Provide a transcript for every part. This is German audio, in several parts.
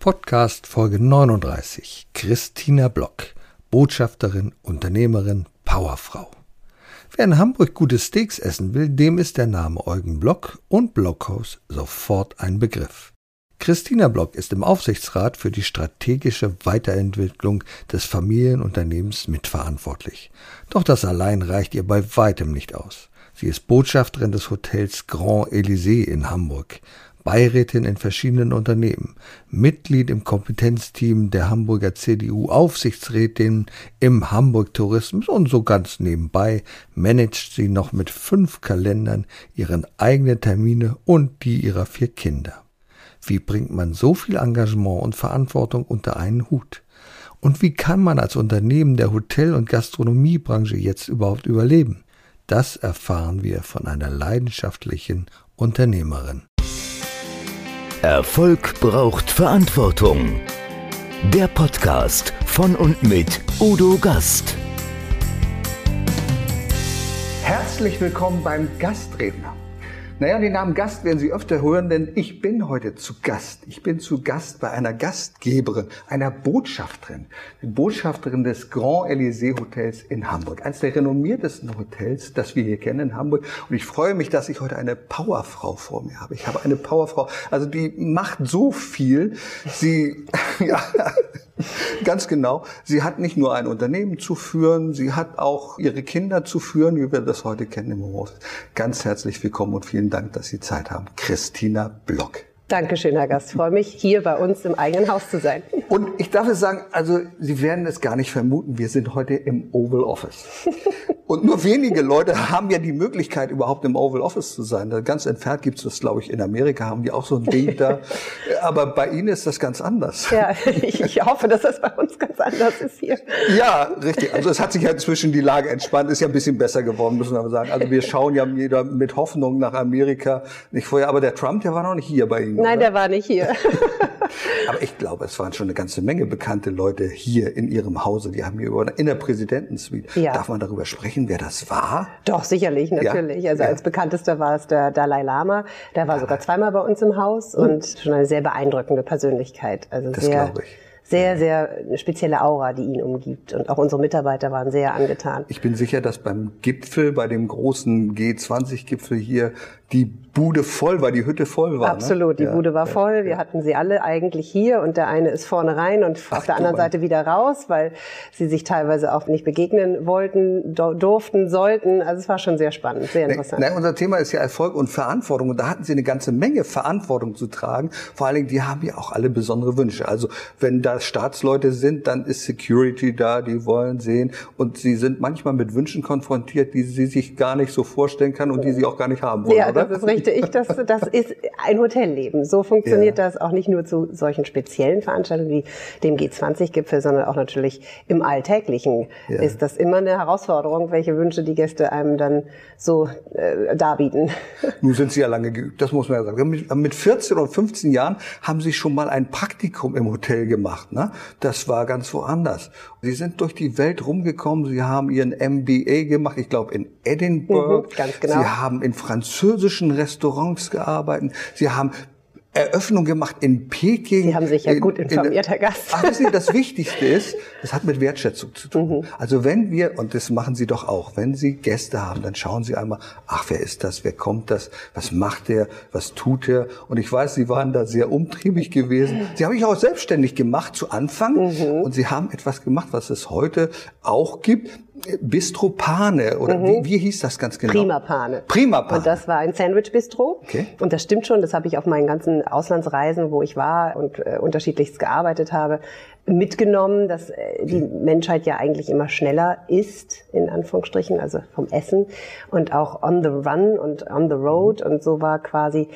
Podcast Folge 39. Christina Block, Botschafterin, Unternehmerin, Powerfrau. Wer in Hamburg gute Steaks essen will, dem ist der Name Eugen Block und Blockhaus sofort ein Begriff. Christina Block ist im Aufsichtsrat für die strategische Weiterentwicklung des Familienunternehmens mitverantwortlich. Doch das allein reicht ihr bei weitem nicht aus. Sie ist Botschafterin des Hotels Grand Elysée in Hamburg, Beirätin in verschiedenen Unternehmen, Mitglied im Kompetenzteam der Hamburger CDU, Aufsichtsrätin im Hamburg Tourismus und so ganz nebenbei managt sie noch mit fünf Kalendern ihren eigenen Termine und die ihrer vier Kinder. Wie bringt man so viel Engagement und Verantwortung unter einen Hut? Und wie kann man als Unternehmen der Hotel- und Gastronomiebranche jetzt überhaupt überleben? Das erfahren wir von einer leidenschaftlichen Unternehmerin. Erfolg braucht Verantwortung. Der Podcast von und mit Udo Gast. Herzlich willkommen beim Gastredner. Naja, den Namen Gast werden Sie öfter hören, denn ich bin heute zu Gast. Ich bin zu Gast bei einer Gastgeberin, einer Botschafterin, Botschafterin des Grand Elysée Hotels in Hamburg. Eines der renommiertesten Hotels, das wir hier kennen in Hamburg. Und ich freue mich, dass ich heute eine Powerfrau vor mir habe. Ich habe eine Powerfrau, also die macht so viel. Sie, ja, Ganz genau. Sie hat nicht nur ein Unternehmen zu führen, sie hat auch ihre Kinder zu führen, wie wir das heute kennen im Homeoffice. Ganz herzlich willkommen und vielen Dank, dass Sie Zeit haben. Christina Block. Dankeschön, Herr Gast. Ich freue mich, hier bei uns im eigenen Haus zu sein. Und ich darf es sagen, also Sie werden es gar nicht vermuten, wir sind heute im Oval Office. Und nur wenige Leute haben ja die Möglichkeit, überhaupt im Oval Office zu sein. Ganz entfernt gibt es das, glaube ich, in Amerika haben die auch so ein Ding da. Aber bei Ihnen ist das ganz anders. Ja, ich, ich hoffe, dass das bei uns ganz anders ist hier. Ja, richtig. Also es hat sich ja inzwischen die Lage entspannt, ist ja ein bisschen besser geworden, müssen wir aber sagen. Also wir schauen ja jeder mit Hoffnung nach Amerika. Nicht vorher, aber der Trump, der war noch nicht hier bei Ihnen. Nein, oder? der war nicht hier. aber ich glaube, es waren schon eine ganze Menge bekannte Leute hier in Ihrem Hause. Die haben hier über in der Präsidentensuite. Ja. Darf man darüber sprechen? wer das war? Doch, sicherlich, natürlich. Ja? Also ja. als bekanntester war es der Dalai Lama. Der war sogar zweimal bei uns im Haus oh. und schon eine sehr beeindruckende Persönlichkeit. Also das glaube ich sehr, sehr spezielle Aura, die ihn umgibt. Und auch unsere Mitarbeiter waren sehr angetan. Ich bin sicher, dass beim Gipfel, bei dem großen G20-Gipfel hier, die Bude voll war, die Hütte voll war. Ne? Absolut, ne? die ja, Bude war voll. Ja, Wir hatten sie alle eigentlich hier und der eine ist vorne rein und Ach, auf der anderen Seite wieder raus, weil sie sich teilweise auch nicht begegnen wollten, durften, sollten. Also es war schon sehr spannend, sehr interessant. Nein, unser Thema ist ja Erfolg und Verantwortung und da hatten sie eine ganze Menge Verantwortung zu tragen. Vor allen Dingen, die haben ja auch alle besondere Wünsche. Also wenn da Staatsleute sind, dann ist Security da, die wollen sehen und sie sind manchmal mit Wünschen konfrontiert, die sie sich gar nicht so vorstellen kann und die sie auch gar nicht haben wollen. Ja, oder? das ist richtig. Ich, das, das ist ein Hotelleben. So funktioniert ja. das auch nicht nur zu solchen speziellen Veranstaltungen wie dem G20-Gipfel, sondern auch natürlich im Alltäglichen ja. ist das immer eine Herausforderung, welche Wünsche die Gäste einem dann so äh, darbieten. Nun sind Sie ja lange geübt, das muss man ja sagen. Mit 14 oder 15 Jahren haben Sie schon mal ein Praktikum im Hotel gemacht. Ne? Das war ganz woanders. Sie sind durch die Welt rumgekommen. Sie haben Ihren MBA gemacht, ich glaube in Edinburgh. Mhm, ganz genau. Sie haben in französischen Restaurants gearbeitet. Sie haben Eröffnung gemacht in Peking. Sie haben sich ja gut informiert, in, Herr Gast. Ach, das, das Wichtigste ist, das hat mit Wertschätzung zu tun. Mhm. Also wenn wir, und das machen Sie doch auch, wenn Sie Gäste haben, dann schauen Sie einmal, ach, wer ist das, wer kommt das, was macht der, was tut er? Und ich weiß, Sie waren da sehr umtriebig gewesen. Sie haben sich auch selbstständig gemacht zu Anfang mhm. und Sie haben etwas gemacht, was es heute auch gibt. Bistro Pane oder mhm. wie, wie hieß das ganz genau? Prima Pane. Prima Pane. Und das war ein Sandwich Bistro. Okay. Und das stimmt schon, das habe ich auf meinen ganzen Auslandsreisen, wo ich war und äh, unterschiedlichst gearbeitet habe, mitgenommen, dass äh, die Menschheit ja eigentlich immer schneller ist, in Anführungsstrichen, also vom Essen und auch on the run und on the road. Mhm. Und so war quasi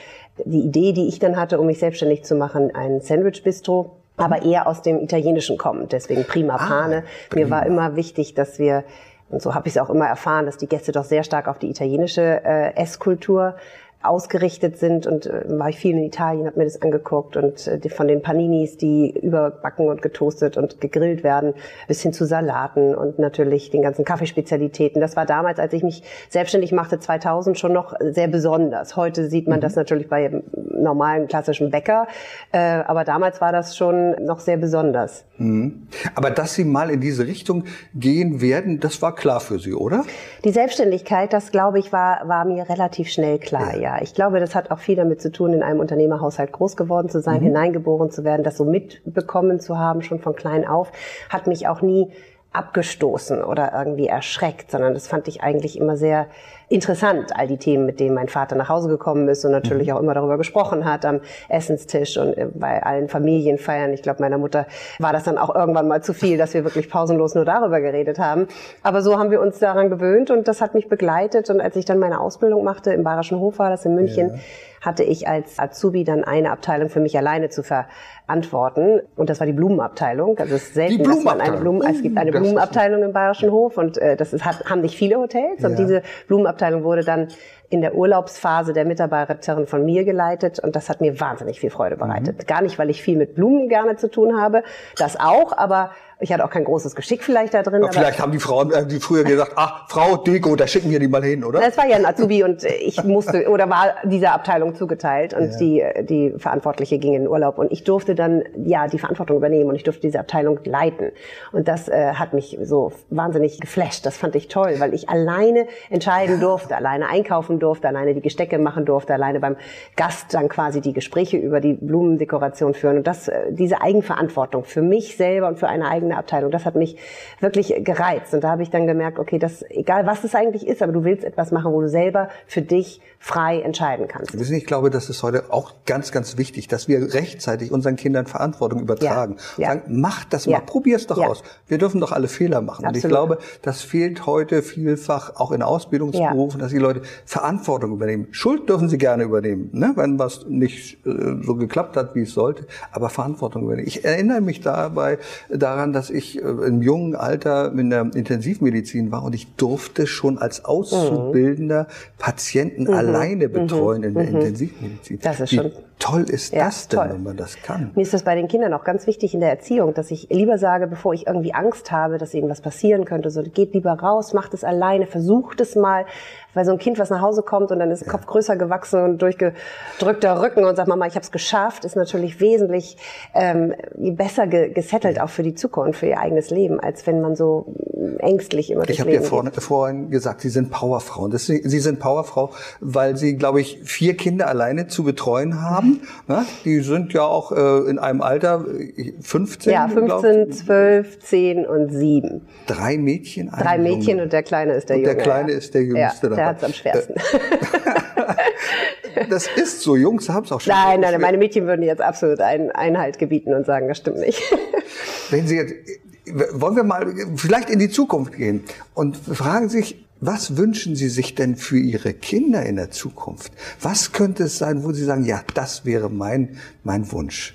die Idee, die ich dann hatte, um mich selbstständig zu machen, ein Sandwich Bistro aber eher aus dem Italienischen kommt. Deswegen prima ah, pane. Ah, Mir war immer wichtig, dass wir, und so habe ich es auch immer erfahren, dass die Gäste doch sehr stark auf die italienische äh, Esskultur ausgerichtet sind und äh, war ich viel in Italien, habe mir das angeguckt und äh, die, von den Paninis, die überbacken und getoastet und gegrillt werden, bis hin zu Salaten und natürlich den ganzen Kaffeespezialitäten. Das war damals, als ich mich selbstständig machte, 2000 schon noch sehr besonders. Heute sieht man mhm. das natürlich bei normalen klassischen Bäcker, äh, aber damals war das schon noch sehr besonders. Mhm. Aber dass Sie mal in diese Richtung gehen werden, das war klar für Sie, oder? Die Selbstständigkeit, das glaube ich, war, war mir relativ schnell klar, ja. ja. Ich glaube, das hat auch viel damit zu tun, in einem Unternehmerhaushalt groß geworden zu sein, mhm. hineingeboren zu werden, das so mitbekommen zu haben, schon von klein auf, hat mich auch nie abgestoßen oder irgendwie erschreckt, sondern das fand ich eigentlich immer sehr interessant, all die Themen, mit denen mein Vater nach Hause gekommen ist und natürlich mhm. auch immer darüber gesprochen hat am Essenstisch und äh, bei allen Familienfeiern. Ich glaube, meiner Mutter war das dann auch irgendwann mal zu viel, dass wir wirklich pausenlos nur darüber geredet haben. Aber so haben wir uns daran gewöhnt und das hat mich begleitet. Und als ich dann meine Ausbildung machte im Bayerischen Hof, war das in München, ja hatte ich als Azubi dann eine Abteilung für mich alleine zu verantworten. Und das war die Blumenabteilung. Also es ist selten, dass man eine Blumen, es gibt eine Blumenabteilung im Bayerischen Hof und äh, das ist, hat, haben nicht viele Hotels. Ja. Und diese Blumenabteilung wurde dann in der Urlaubsphase der Mitarbeiterin von mir geleitet und das hat mir wahnsinnig viel Freude bereitet. Mhm. Gar nicht, weil ich viel mit Blumen gerne zu tun habe, das auch, aber ich hatte auch kein großes Geschick vielleicht da drin. Ja, vielleicht haben die Frauen äh, die früher gesagt, ach, Frau Deko, da schicken wir die mal hin, oder? Das war ja ein Azubi und ich musste oder war dieser Abteilung zugeteilt und ja. die, die Verantwortliche ging in Urlaub und ich durfte dann ja die Verantwortung übernehmen und ich durfte diese Abteilung leiten. Und das äh, hat mich so wahnsinnig geflasht. Das fand ich toll, weil ich alleine entscheiden durfte, alleine einkaufen durfte, alleine die Gestecke machen durfte, alleine beim Gast dann quasi die Gespräche über die Blumendekoration führen. Und das, äh, diese Eigenverantwortung für mich selber und für eine eigene eigene Abteilung. Das hat mich wirklich gereizt. Und da habe ich dann gemerkt, okay, das, egal was es eigentlich ist, aber du willst etwas machen, wo du selber für dich frei entscheiden kannst. Wissen, ich glaube, das ist heute auch ganz, ganz wichtig, dass wir rechtzeitig unseren Kindern Verantwortung übertragen. Ja, Sagen, mach das mal, ja. es doch aus. Wir dürfen doch alle Fehler machen. Absolut. Und ich glaube, das fehlt heute vielfach auch in Ausbildungsberufen, dass die Leute Verantwortung übernehmen. Schuld dürfen sie gerne übernehmen, ne? wenn was nicht äh, so geklappt hat, wie es sollte, aber Verantwortung übernehmen. Ich erinnere mich dabei daran, dass ich äh, im jungen Alter in der Intensivmedizin war und ich durfte schon als Auszubildender Patienten mhm. alleine betreuen mhm. in der mhm. Intensivmedizin. Das ist Wie schon toll ist ja, das denn, toll. wenn man das kann? Mir ist das bei den Kindern auch ganz wichtig in der Erziehung, dass ich lieber sage, bevor ich irgendwie Angst habe, dass ihnen was passieren könnte, so geht lieber raus, macht es alleine, versucht es mal, weil so ein Kind, was nach Hause kommt und dann ist der Kopf größer gewachsen und durchgedrückter Rücken und sagt, Mama, ich habe es geschafft, ist natürlich wesentlich ähm, besser ge gesettelt, auch für die Zukunft, für ihr eigenes Leben, als wenn man so ängstlich immer Ich habe ja vorhin, vorhin gesagt, Sie sind Powerfrau. Das, Sie sind Powerfrau, weil Sie, glaube ich, vier Kinder alleine zu betreuen haben. Ne? Die sind ja auch äh, in einem Alter 15. Ja, 15, 12, 10 und 7. Drei Mädchen, Drei Mädchen Junge. und der Kleine ist der und Junge. Der Kleine ja. ist der Jüngste. Ja, der hat es am schwersten. das ist so. Jungs haben es auch schon. Nein, nein, meine Mädchen würden jetzt absolut einen Einhalt gebieten und sagen, das stimmt nicht. Wenn Sie jetzt, wollen wir mal vielleicht in die Zukunft gehen und fragen sich, was wünschen Sie sich denn für Ihre Kinder in der Zukunft? Was könnte es sein, wo Sie sagen, ja, das wäre mein, mein Wunsch?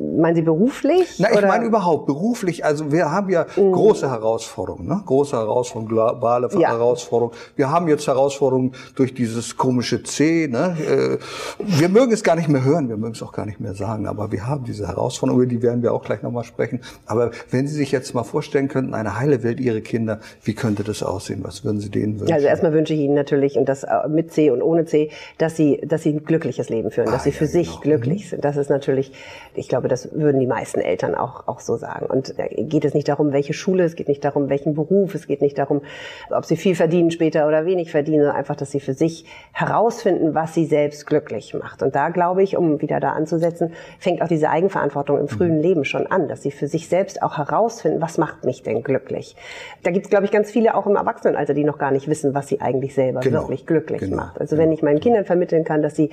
Meinen Sie beruflich? Na, ich meine überhaupt beruflich. Also wir haben ja mhm. große Herausforderungen, ne? große Herausforderungen, globale ja. Herausforderungen. Wir haben jetzt Herausforderungen durch dieses komische C. Ne? Äh, wir mögen es gar nicht mehr hören, wir mögen es auch gar nicht mehr sagen, aber wir haben diese Herausforderungen, über die werden wir auch gleich nochmal sprechen. Aber wenn Sie sich jetzt mal vorstellen könnten, eine heile Welt Ihre Kinder, wie könnte das aussehen? Was würden Sie denen wünschen? Also erstmal wünsche ich Ihnen natürlich, und das äh, mit C und ohne C, dass Sie, dass Sie ein glückliches Leben führen, ah, dass Sie für ja, sich genau. glücklich mhm. sind. Das ist natürlich, ich glaube, das würden die meisten Eltern auch, auch so sagen. Und da geht es nicht darum, welche Schule, es geht nicht darum, welchen Beruf, es geht nicht darum, ob sie viel verdienen später oder wenig verdienen, sondern einfach, dass sie für sich herausfinden, was sie selbst glücklich macht. Und da glaube ich, um wieder da anzusetzen, fängt auch diese Eigenverantwortung im frühen mhm. Leben schon an, dass sie für sich selbst auch herausfinden, was macht mich denn glücklich. Da gibt es, glaube ich, ganz viele auch im Erwachsenenalter, die noch gar nicht wissen, was sie eigentlich selber genau. wirklich glücklich genau. macht. Also wenn ich meinen Kindern vermitteln kann, dass sie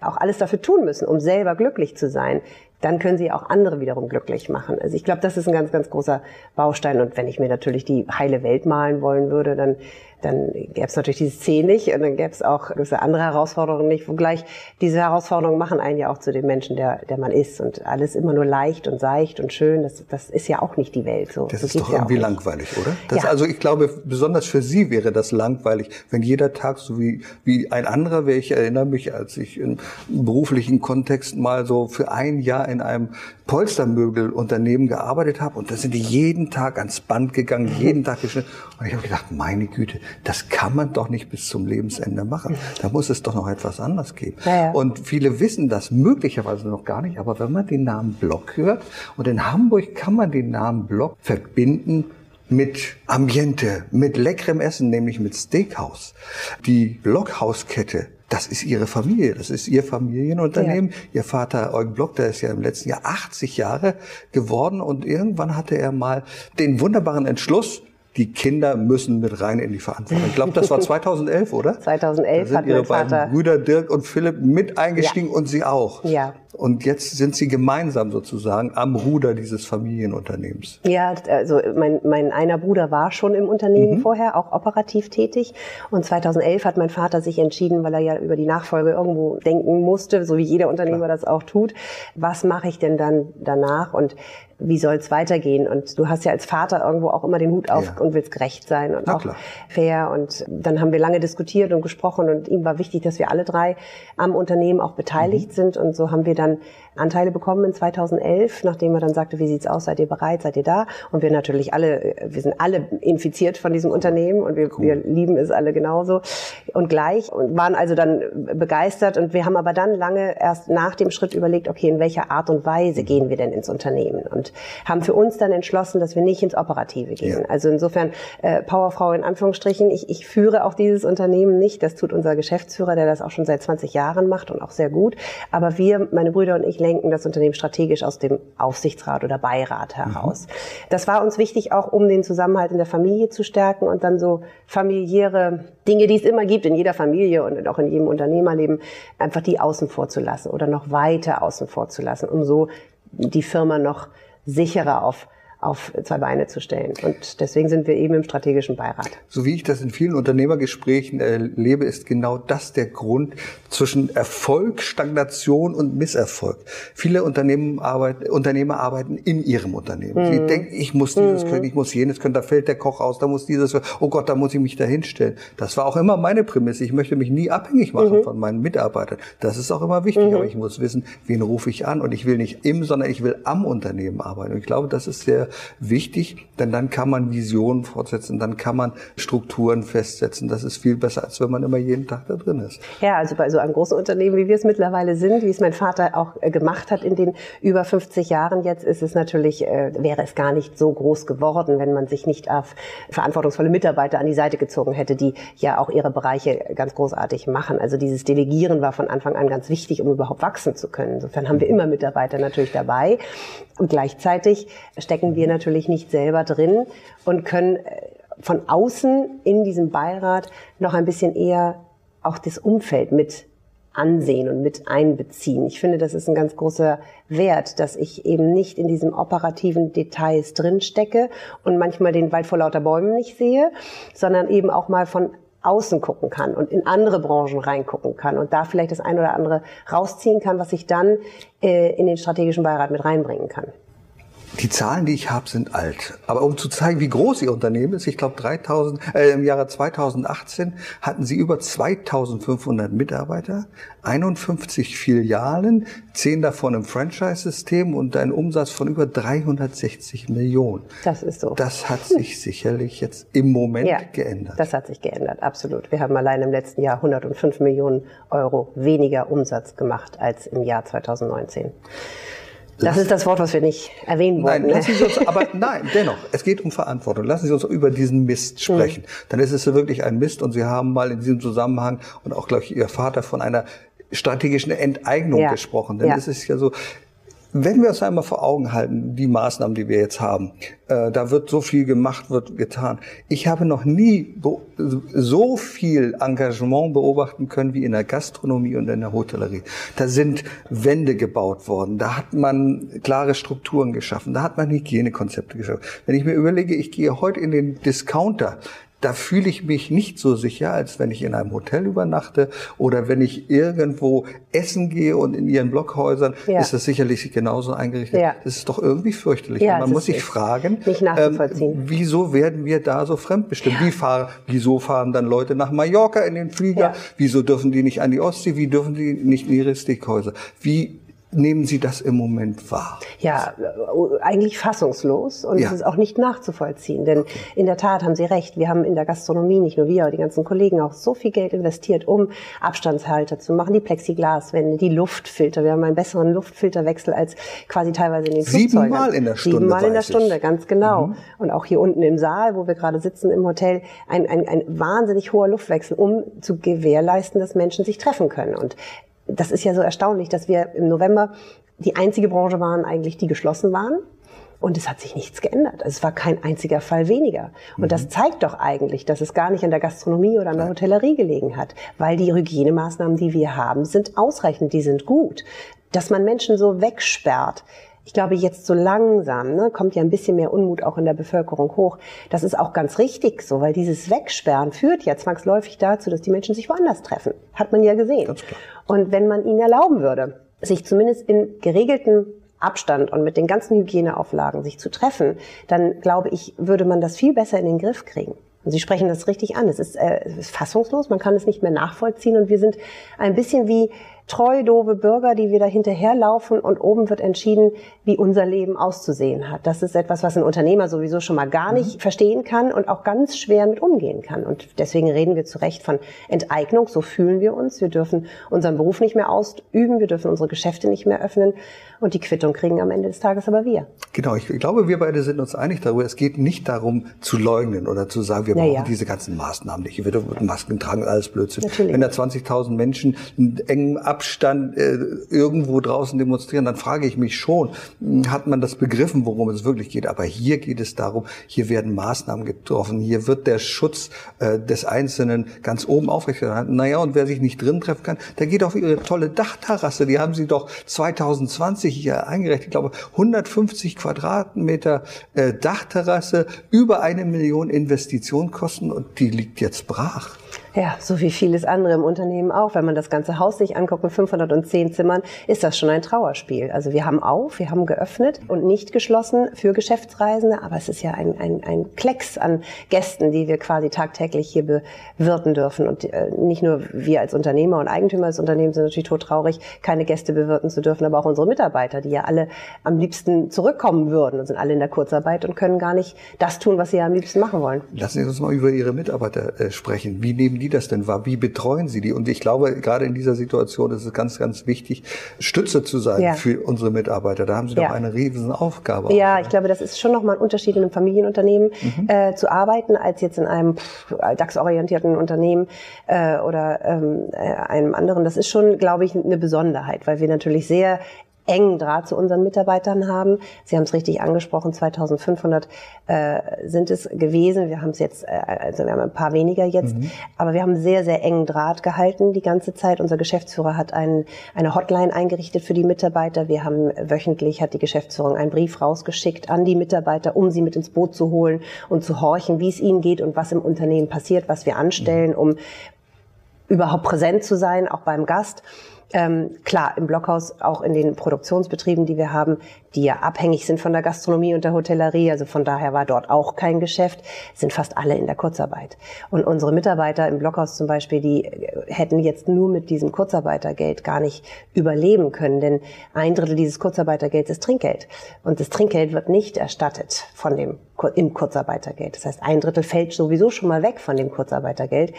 auch alles dafür tun müssen, um selber glücklich zu sein, dann können sie auch andere wiederum glücklich machen. Also ich glaube, das ist ein ganz, ganz großer Baustein. Und wenn ich mir natürlich die heile Welt malen wollen würde, dann dann gäbe es natürlich diese Szene nicht und dann gäbe es auch gewisse andere Herausforderungen nicht, wogleich diese Herausforderungen machen einen ja auch zu dem Menschen, der, der man ist und alles immer nur leicht und seicht und schön, das, das ist ja auch nicht die Welt. So, das so ist doch irgendwie ja langweilig, oder? Das, ja. Also ich glaube, besonders für Sie wäre das langweilig, wenn jeder Tag so wie, wie ein anderer wäre. Ich erinnere mich, als ich im beruflichen Kontext mal so für ein Jahr in einem Polstermöbelunternehmen gearbeitet habe und da sind die jeden Tag ans Band gegangen, jeden Tag geschnitten. Und ich habe gedacht, meine Güte, das kann man doch nicht bis zum Lebensende machen. Da muss es doch noch etwas anders geben. Ja, ja. Und viele wissen das möglicherweise noch gar nicht, aber wenn man den Namen Block hört, und in Hamburg kann man den Namen Block verbinden mit Ambiente, mit leckerem Essen, nämlich mit Steakhouse. Die Blockhauskette das ist ihre Familie, das ist ihr Familienunternehmen. Ja. Ihr Vater Eugen Block, der ist ja im letzten Jahr 80 Jahre geworden und irgendwann hatte er mal den wunderbaren Entschluss, die Kinder müssen mit rein in die Verantwortung. Ich glaube, das war 2011, oder? 2011 da sind hat ihre mein Vater beiden Brüder Dirk und Philipp mit eingestiegen ja. und sie auch. Ja. Und jetzt sind sie gemeinsam sozusagen am Ruder dieses Familienunternehmens. Ja, also mein, mein einer Bruder war schon im Unternehmen mhm. vorher, auch operativ tätig. Und 2011 hat mein Vater sich entschieden, weil er ja über die Nachfolge irgendwo denken musste, so wie jeder Unternehmer Klar. das auch tut. Was mache ich denn dann danach? Und wie soll es weitergehen? Und du hast ja als Vater irgendwo auch immer den Hut auf ja. und willst gerecht sein und Na auch klar. fair. Und dann haben wir lange diskutiert und gesprochen und ihm war wichtig, dass wir alle drei am Unternehmen auch beteiligt mhm. sind. Und so haben wir dann Anteile bekommen in 2011, nachdem er dann sagte, wie sieht's aus, seid ihr bereit, seid ihr da? Und wir natürlich alle, wir sind alle infiziert von diesem Unternehmen und wir, cool. wir lieben es alle genauso und gleich und waren also dann begeistert und wir haben aber dann lange erst nach dem Schritt überlegt, okay, in welcher Art und Weise gehen wir denn ins Unternehmen und haben für uns dann entschlossen, dass wir nicht ins Operative gehen. Ja. Also insofern äh, Powerfrau in Anführungsstrichen, ich, ich führe auch dieses Unternehmen nicht, das tut unser Geschäftsführer, der das auch schon seit 20 Jahren macht und auch sehr gut, aber wir, meine Brüder und ich, lenken das Unternehmen strategisch aus dem Aufsichtsrat oder Beirat heraus. Mhm. Das war uns wichtig, auch um den Zusammenhalt in der Familie zu stärken und dann so familiäre Dinge, die es immer gibt in jeder Familie und auch in jedem Unternehmerleben, einfach die außen vor zu lassen oder noch weiter außen vor zu lassen, um so die Firma noch sicherer auf auf zwei Beine zu stellen. Und deswegen sind wir eben im strategischen Beirat. So wie ich das in vielen Unternehmergesprächen erlebe, ist genau das der Grund zwischen Erfolg, Stagnation und Misserfolg. Viele Unternehmen arbeiten, Unternehmer arbeiten in ihrem Unternehmen. Mhm. Sie denken, ich muss dieses mhm. können, ich muss jenes können, da fällt der Koch aus, da muss dieses, oh Gott, da muss ich mich da hinstellen. Das war auch immer meine Prämisse. Ich möchte mich nie abhängig machen mhm. von meinen Mitarbeitern. Das ist auch immer wichtig, mhm. aber ich muss wissen, wen rufe ich an und ich will nicht im, sondern ich will am Unternehmen arbeiten. Und ich glaube, das ist wichtig, denn dann kann man Visionen fortsetzen, dann kann man Strukturen festsetzen. Das ist viel besser, als wenn man immer jeden Tag da drin ist. Ja, also bei so einem großen Unternehmen, wie wir es mittlerweile sind, wie es mein Vater auch äh, gemacht hat in den über 50 Jahren jetzt, ist es natürlich, äh, wäre es gar nicht so groß geworden, wenn man sich nicht auf verantwortungsvolle Mitarbeiter an die Seite gezogen hätte, die ja auch ihre Bereiche ganz großartig machen. Also dieses Delegieren war von Anfang an ganz wichtig, um überhaupt wachsen zu können. Insofern haben wir immer Mitarbeiter natürlich dabei. Und gleichzeitig stecken wir natürlich nicht selber drin und können äh, von außen in diesem Beirat noch ein bisschen eher auch das Umfeld mit ansehen und mit einbeziehen. Ich finde, das ist ein ganz großer Wert, dass ich eben nicht in diesen operativen Details drinstecke und manchmal den Wald vor lauter Bäumen nicht sehe, sondern eben auch mal von außen gucken kann und in andere Branchen reingucken kann und da vielleicht das ein oder andere rausziehen kann, was ich dann äh, in den strategischen Beirat mit reinbringen kann. Die Zahlen, die ich habe, sind alt. Aber um zu zeigen, wie groß Ihr Unternehmen ist, ich glaube 3000, äh, im Jahre 2018 hatten Sie über 2500 Mitarbeiter, 51 Filialen, 10 davon im Franchise-System und einen Umsatz von über 360 Millionen. Das ist so. Das hat sich sicherlich jetzt im Moment ja, geändert. Das hat sich geändert, absolut. Wir haben allein im letzten Jahr 105 Millionen Euro weniger Umsatz gemacht als im Jahr 2019. Das ist das Wort, was wir nicht erwähnen wollen. Nein, lassen Sie uns, aber nein, dennoch, es geht um Verantwortung. Lassen Sie uns über diesen Mist sprechen. Mhm. Dann ist es wirklich ein Mist und Sie haben mal in diesem Zusammenhang und auch, glaube ich, Ihr Vater von einer strategischen Enteignung ja. gesprochen. Denn ja. es ist ja so, wenn wir uns einmal vor Augen halten, die Maßnahmen, die wir jetzt haben, äh, da wird so viel gemacht, wird getan. Ich habe noch nie so viel Engagement beobachten können wie in der Gastronomie und in der Hotellerie. Da sind Wände gebaut worden, da hat man klare Strukturen geschaffen, da hat man Hygienekonzepte geschaffen. Wenn ich mir überlege, ich gehe heute in den Discounter, da fühle ich mich nicht so sicher, als wenn ich in einem Hotel übernachte oder wenn ich irgendwo essen gehe und in ihren Blockhäusern ja. ist das sicherlich genauso eingerichtet. Ja. Das ist doch irgendwie fürchterlich. Ja, man muss sich fragen, ähm, wieso werden wir da so fremdbestimmt? Wie fahr, wieso fahren dann Leute nach Mallorca in den Flieger? Wieso dürfen die nicht an die Ostsee? Wie dürfen die nicht in ihre Steakhäuser? Wie nehmen Sie das im Moment wahr? Ja, eigentlich fassungslos und ja. es ist auch nicht nachzuvollziehen. Denn okay. in der Tat haben Sie recht, wir haben in der Gastronomie, nicht nur wir, aber die ganzen Kollegen auch so viel Geld investiert, um Abstandshalter zu machen, die Plexiglaswände, die Luftfilter. Wir haben einen besseren Luftfilterwechsel als quasi teilweise in den Flugzeugen. Siebenmal in der Stunde. Siebenmal in der Stunde, ganz genau. Mhm. Und auch hier unten im Saal, wo wir gerade sitzen im Hotel, ein, ein, ein wahnsinnig hoher Luftwechsel, um zu gewährleisten, dass Menschen sich treffen können. Und das ist ja so erstaunlich, dass wir im November die einzige Branche waren eigentlich, die geschlossen waren. Und es hat sich nichts geändert. Also es war kein einziger Fall weniger. Und mhm. das zeigt doch eigentlich, dass es gar nicht an der Gastronomie oder an der Hotellerie gelegen hat, weil die Hygienemaßnahmen, die wir haben, sind ausreichend, die sind gut. Dass man Menschen so wegsperrt, ich glaube, jetzt so langsam ne, kommt ja ein bisschen mehr Unmut auch in der Bevölkerung hoch. Das ist auch ganz richtig so, weil dieses Wegsperren führt ja zwangsläufig dazu, dass die Menschen sich woanders treffen. Hat man ja gesehen. Und wenn man ihnen erlauben würde, sich zumindest in geregelten Abstand und mit den ganzen Hygieneauflagen sich zu treffen, dann glaube ich, würde man das viel besser in den Griff kriegen. Und Sie sprechen das richtig an. Es ist, äh, es ist fassungslos, man kann es nicht mehr nachvollziehen und wir sind ein bisschen wie treu doofe Bürger, die wir da hinterherlaufen und oben wird entschieden, wie unser Leben auszusehen hat. Das ist etwas, was ein Unternehmer sowieso schon mal gar nicht mhm. verstehen kann und auch ganz schwer mit umgehen kann. Und deswegen reden wir zu Recht von Enteignung. So fühlen wir uns. Wir dürfen unseren Beruf nicht mehr ausüben. Wir dürfen unsere Geschäfte nicht mehr öffnen. Und die Quittung kriegen am Ende des Tages aber wir. Genau. Ich glaube, wir beide sind uns einig darüber. Es geht nicht darum, zu leugnen oder zu sagen, wir brauchen ja. diese ganzen Maßnahmen nicht. Wir dürfen Masken tragen, alles Blödsinn. Natürlich. Wenn da 20.000 Menschen einen engen Abstand äh, irgendwo draußen demonstrieren, dann frage ich mich schon, hm, hat man das begriffen, worum es wirklich geht? Aber hier geht es darum, hier werden Maßnahmen getroffen, hier wird der Schutz äh, des Einzelnen ganz oben aufrechterhalten. Naja, und wer sich nicht drin treffen kann, der geht auf ihre tolle Dachterrasse. Die haben sie doch 2020 hier eingerechnet. Ich glaube, 150 Quadratmeter äh, Dachterrasse, über eine Million Investitionskosten und die liegt jetzt brach. Ja, so wie vieles andere im Unternehmen auch. Wenn man das ganze Haus sich anguckt mit 510 Zimmern, ist das schon ein Trauerspiel. Also wir haben auf, wir haben geöffnet und nicht geschlossen für Geschäftsreisende, aber es ist ja ein, ein, ein Klecks an Gästen, die wir quasi tagtäglich hier bewirten dürfen. Und äh, nicht nur wir als Unternehmer und Eigentümer des Unternehmens sind natürlich todtraurig, keine Gäste bewirten zu dürfen, aber auch unsere Mitarbeiter, die ja alle am liebsten zurückkommen würden und sind alle in der Kurzarbeit und können gar nicht das tun, was sie ja am liebsten machen wollen. Lassen Sie uns mal über Ihre Mitarbeiter äh, sprechen. Wie nehmen die die das denn wahr? Wie betreuen Sie die? Und ich glaube, gerade in dieser Situation ist es ganz, ganz wichtig, Stütze zu sein ja. für unsere Mitarbeiter. Da haben Sie ja. doch eine riesen Aufgabe. Ja, auch, ich glaube, das ist schon nochmal ein Unterschied in einem Familienunternehmen mhm. äh, zu arbeiten, als jetzt in einem DAX-orientierten Unternehmen äh, oder ähm, äh, einem anderen. Das ist schon, glaube ich, eine Besonderheit, weil wir natürlich sehr engen Draht zu unseren Mitarbeitern haben. Sie haben es richtig angesprochen, 2500 äh, sind es gewesen. Wir haben es jetzt, äh, also wir haben ein paar weniger jetzt, mhm. aber wir haben sehr, sehr engen Draht gehalten die ganze Zeit. Unser Geschäftsführer hat ein, eine Hotline eingerichtet für die Mitarbeiter. Wir haben wöchentlich, hat die Geschäftsführung einen Brief rausgeschickt an die Mitarbeiter, um sie mit ins Boot zu holen und zu horchen, wie es ihnen geht und was im Unternehmen passiert, was wir anstellen, um überhaupt präsent zu sein, auch beim Gast. Ähm, klar, im Blockhaus, auch in den Produktionsbetrieben, die wir haben, die ja abhängig sind von der Gastronomie und der Hotellerie, also von daher war dort auch kein Geschäft, sind fast alle in der Kurzarbeit. Und unsere Mitarbeiter im Blockhaus zum Beispiel, die äh, hätten jetzt nur mit diesem Kurzarbeitergeld gar nicht überleben können, denn ein Drittel dieses Kurzarbeitergelds ist Trinkgeld. Und das Trinkgeld wird nicht erstattet von dem im Kurzarbeitergeld. Das heißt, ein Drittel fällt sowieso schon mal weg von dem Kurzarbeitergeld.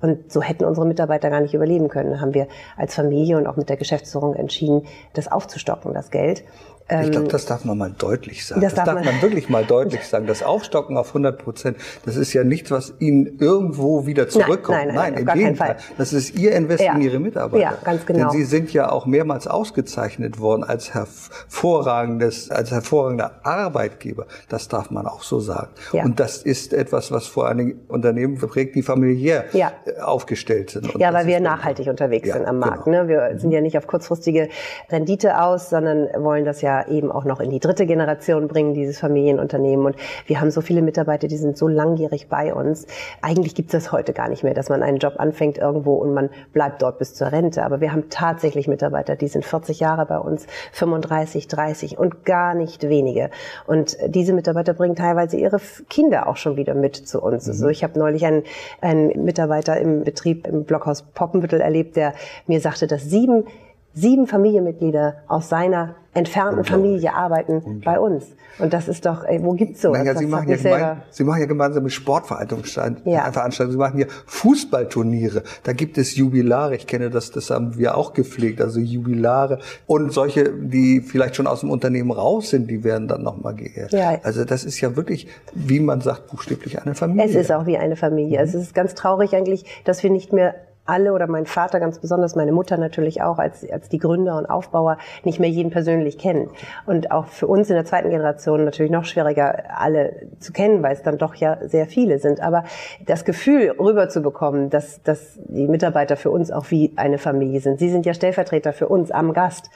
Und so hätten unsere Mitarbeiter gar nicht überleben können. Da haben wir als Familie und auch mit der Geschäftsführung entschieden, das aufzustocken, das Geld. Ich glaube, ähm, das darf man mal deutlich sagen. Das, das darf, man, man, wirklich mal deutlich sagen. Das Aufstocken auf 100 Prozent, das ist ja nichts, was Ihnen irgendwo wieder zurückkommt. Nein, nein, nein, nein im Gegenteil. Das ist Ihr Invest ja. in Ihre Mitarbeiter. Ja, ganz genau. Denn Sie sind ja auch mehrmals ausgezeichnet worden als hervorragendes, als hervorragender Arbeitgeber. Das darf man auch so sagen. Ja. Und das ist etwas, was vor allen Dingen Unternehmen verprägt, die familiär ja. Äh, aufgestellt sind. Und ja, weil wir nachhaltig unterwegs sind am Markt. Genau. Ne? Wir sind ja nicht auf kurzfristige Rendite aus, sondern wollen das ja ja eben auch noch in die dritte Generation bringen, dieses Familienunternehmen. Und wir haben so viele Mitarbeiter, die sind so langjährig bei uns. Eigentlich gibt es das heute gar nicht mehr, dass man einen Job anfängt irgendwo und man bleibt dort bis zur Rente. Aber wir haben tatsächlich Mitarbeiter, die sind 40 Jahre bei uns, 35, 30 und gar nicht wenige. Und diese Mitarbeiter bringen teilweise ihre Kinder auch schon wieder mit zu uns. Mhm. Also ich habe neulich einen, einen Mitarbeiter im Betrieb im Blockhaus Poppenbüttel erlebt, der mir sagte, dass sieben sieben Familienmitglieder aus seiner entfernten Familie arbeiten bei uns. Und das ist doch, ey, wo gibt's sowas? Naja, Sie, machen ja gemein, Sie machen ja gemeinsame Sportveranstaltungen. Ja. Sie machen hier Fußballturniere. Da gibt es Jubilare. Ich kenne das, das haben wir auch gepflegt. Also Jubilare. Und solche, die vielleicht schon aus dem Unternehmen raus sind, die werden dann nochmal geehrt. Ja. Also das ist ja wirklich, wie man sagt, buchstäblich eine Familie. Es ist auch wie eine Familie. Mhm. Es ist ganz traurig eigentlich, dass wir nicht mehr alle oder mein Vater ganz besonders, meine Mutter natürlich auch als, als die Gründer und Aufbauer nicht mehr jeden persönlich kennen. Und auch für uns in der zweiten Generation natürlich noch schwieriger, alle zu kennen, weil es dann doch ja sehr viele sind. Aber das Gefühl rüberzubekommen, dass, dass die Mitarbeiter für uns auch wie eine Familie sind. Sie sind ja Stellvertreter für uns am Gast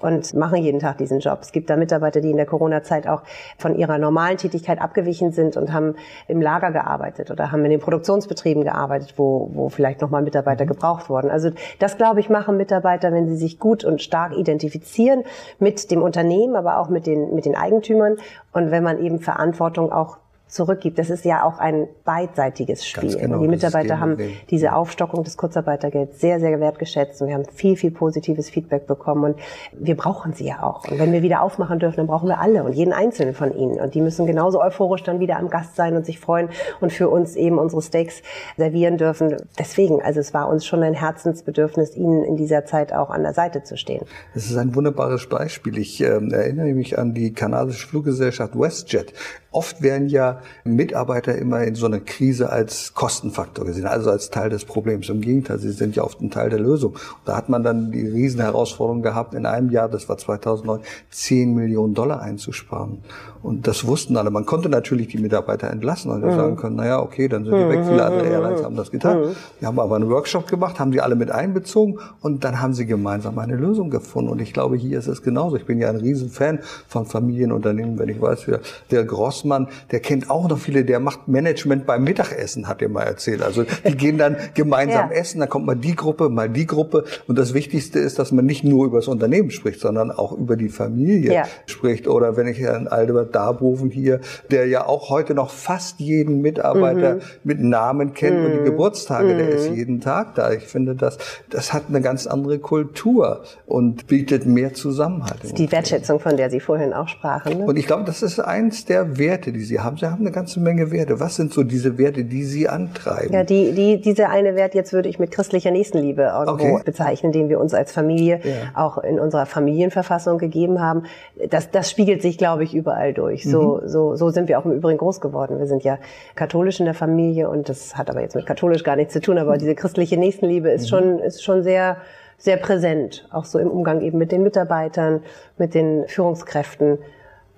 und machen jeden Tag diesen Job. Es gibt da Mitarbeiter, die in der Corona-Zeit auch von ihrer normalen Tätigkeit abgewichen sind und haben im Lager gearbeitet oder haben in den Produktionsbetrieben gearbeitet, wo, wo vielleicht nochmal Mitarbeiter Mitarbeiter gebraucht worden. Also das, glaube ich, machen Mitarbeiter, wenn sie sich gut und stark identifizieren mit dem Unternehmen, aber auch mit den, mit den Eigentümern und wenn man eben Verantwortung auch zurückgibt. Das ist ja auch ein beidseitiges Spiel. Genau, die Mitarbeiter haben diese Aufstockung des Kurzarbeitergelds sehr, sehr wertgeschätzt und wir haben viel, viel positives Feedback bekommen und wir brauchen sie ja auch. Und wenn wir wieder aufmachen dürfen, dann brauchen wir alle und jeden einzelnen von ihnen. Und die müssen genauso euphorisch dann wieder am Gast sein und sich freuen und für uns eben unsere Steaks servieren dürfen. Deswegen, also es war uns schon ein Herzensbedürfnis, ihnen in dieser Zeit auch an der Seite zu stehen. Das ist ein wunderbares Beispiel. Ich äh, erinnere mich an die kanadische Fluggesellschaft WestJet. Oft werden ja Mitarbeiter immer in so einer Krise als Kostenfaktor gesehen, also als Teil des Problems. Im Gegenteil, sie sind ja oft ein Teil der Lösung. Und da hat man dann die Riesenherausforderung gehabt, in einem Jahr, das war 2009, 10 Millionen Dollar einzusparen. Und das wussten alle. Man konnte natürlich die Mitarbeiter entlassen und mhm. sagen können, naja, okay, dann sind die weg. Viele andere Airlines haben das getan. Mhm. Wir haben aber einen Workshop gemacht, haben die alle mit einbezogen und dann haben sie gemeinsam eine Lösung gefunden. Und ich glaube, hier ist es genauso. Ich bin ja ein Riesenfan von Familienunternehmen, wenn ich weiß, der Gross Rossmann, der kennt auch noch viele, der macht Management beim Mittagessen, hat er mal erzählt. Also die gehen dann gemeinsam ja. essen, dann kommt mal die Gruppe, mal die Gruppe. Und das Wichtigste ist, dass man nicht nur über das Unternehmen spricht, sondern auch über die Familie ja. spricht. Oder wenn ich Herrn Albert Darboven hier, der ja auch heute noch fast jeden Mitarbeiter mhm. mit Namen kennt mhm. und die mhm. Geburtstage, mhm. der ist mhm. jeden Tag da. Ich finde, das, das hat eine ganz andere Kultur und bietet mehr Zusammenhalt. die Wertschätzung, von der Sie vorhin auch sprachen. Ne? Und ich glaube, das ist eins der Werte, Werte, die Sie haben. Sie haben eine ganze Menge Werte. Was sind so diese Werte, die Sie antreiben? Ja, die, die, diese eine Wert jetzt würde ich mit christlicher Nächstenliebe irgendwo okay. bezeichnen, den wir uns als Familie ja. auch in unserer Familienverfassung gegeben haben. Das, das spiegelt sich, glaube ich, überall durch. So, mhm. so, so sind wir auch im Übrigen groß geworden. Wir sind ja katholisch in der Familie und das hat aber jetzt mit katholisch gar nichts zu tun, aber diese christliche Nächstenliebe ist mhm. schon, ist schon sehr, sehr präsent, auch so im Umgang eben mit den Mitarbeitern, mit den Führungskräften.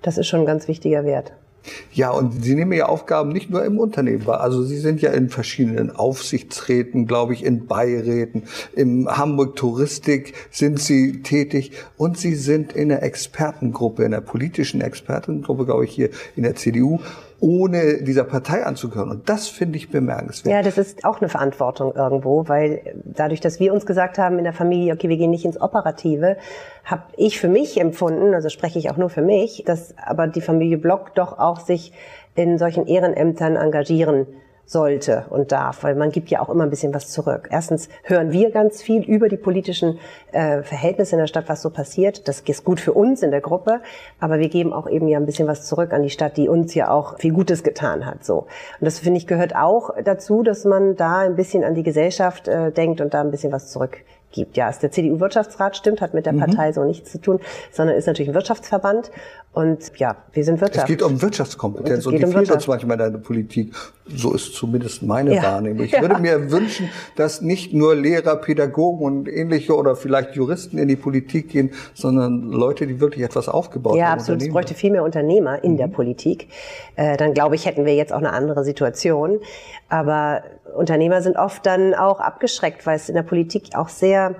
Das ist schon ein ganz wichtiger Wert. Ja, und Sie nehmen ja Aufgaben nicht nur im Unternehmen wahr. Also Sie sind ja in verschiedenen Aufsichtsräten, glaube ich, in Beiräten. Im Hamburg Touristik sind Sie tätig und Sie sind in der Expertengruppe, in der politischen Expertengruppe, glaube ich, hier in der CDU ohne dieser Partei anzugehören. Und das finde ich bemerkenswert. Ja, das ist auch eine Verantwortung irgendwo, weil dadurch, dass wir uns gesagt haben in der Familie, okay, wir gehen nicht ins Operative, habe ich für mich empfunden, also spreche ich auch nur für mich, dass aber die Familie Block doch auch sich in solchen Ehrenämtern engagieren sollte und darf, weil man gibt ja auch immer ein bisschen was zurück. Erstens hören wir ganz viel über die politischen äh, Verhältnisse in der Stadt, was so passiert. Das ist gut für uns in der Gruppe, aber wir geben auch eben ja ein bisschen was zurück an die Stadt, die uns ja auch viel Gutes getan hat. So und das finde ich gehört auch dazu, dass man da ein bisschen an die Gesellschaft äh, denkt und da ein bisschen was zurück gibt. Ja, ist der CDU-Wirtschaftsrat stimmt, hat mit der mhm. Partei so nichts zu tun, sondern ist natürlich ein Wirtschaftsverband. Und ja, wir sind Wirtschaft. Es geht um Wirtschaftskompetenz und, und die um fehlt uns manchmal in der Politik. So ist zumindest meine ja. Wahrnehmung. Ich ja. würde mir wünschen, dass nicht nur Lehrer, Pädagogen und ähnliche oder vielleicht Juristen in die Politik gehen, sondern Leute, die wirklich etwas aufgebaut ja, haben. Ja, absolut. Es bräuchte viel mehr Unternehmer in mhm. der Politik. Äh, dann glaube ich, hätten wir jetzt auch eine andere Situation. Aber Unternehmer sind oft dann auch abgeschreckt, weil es in der Politik auch sehr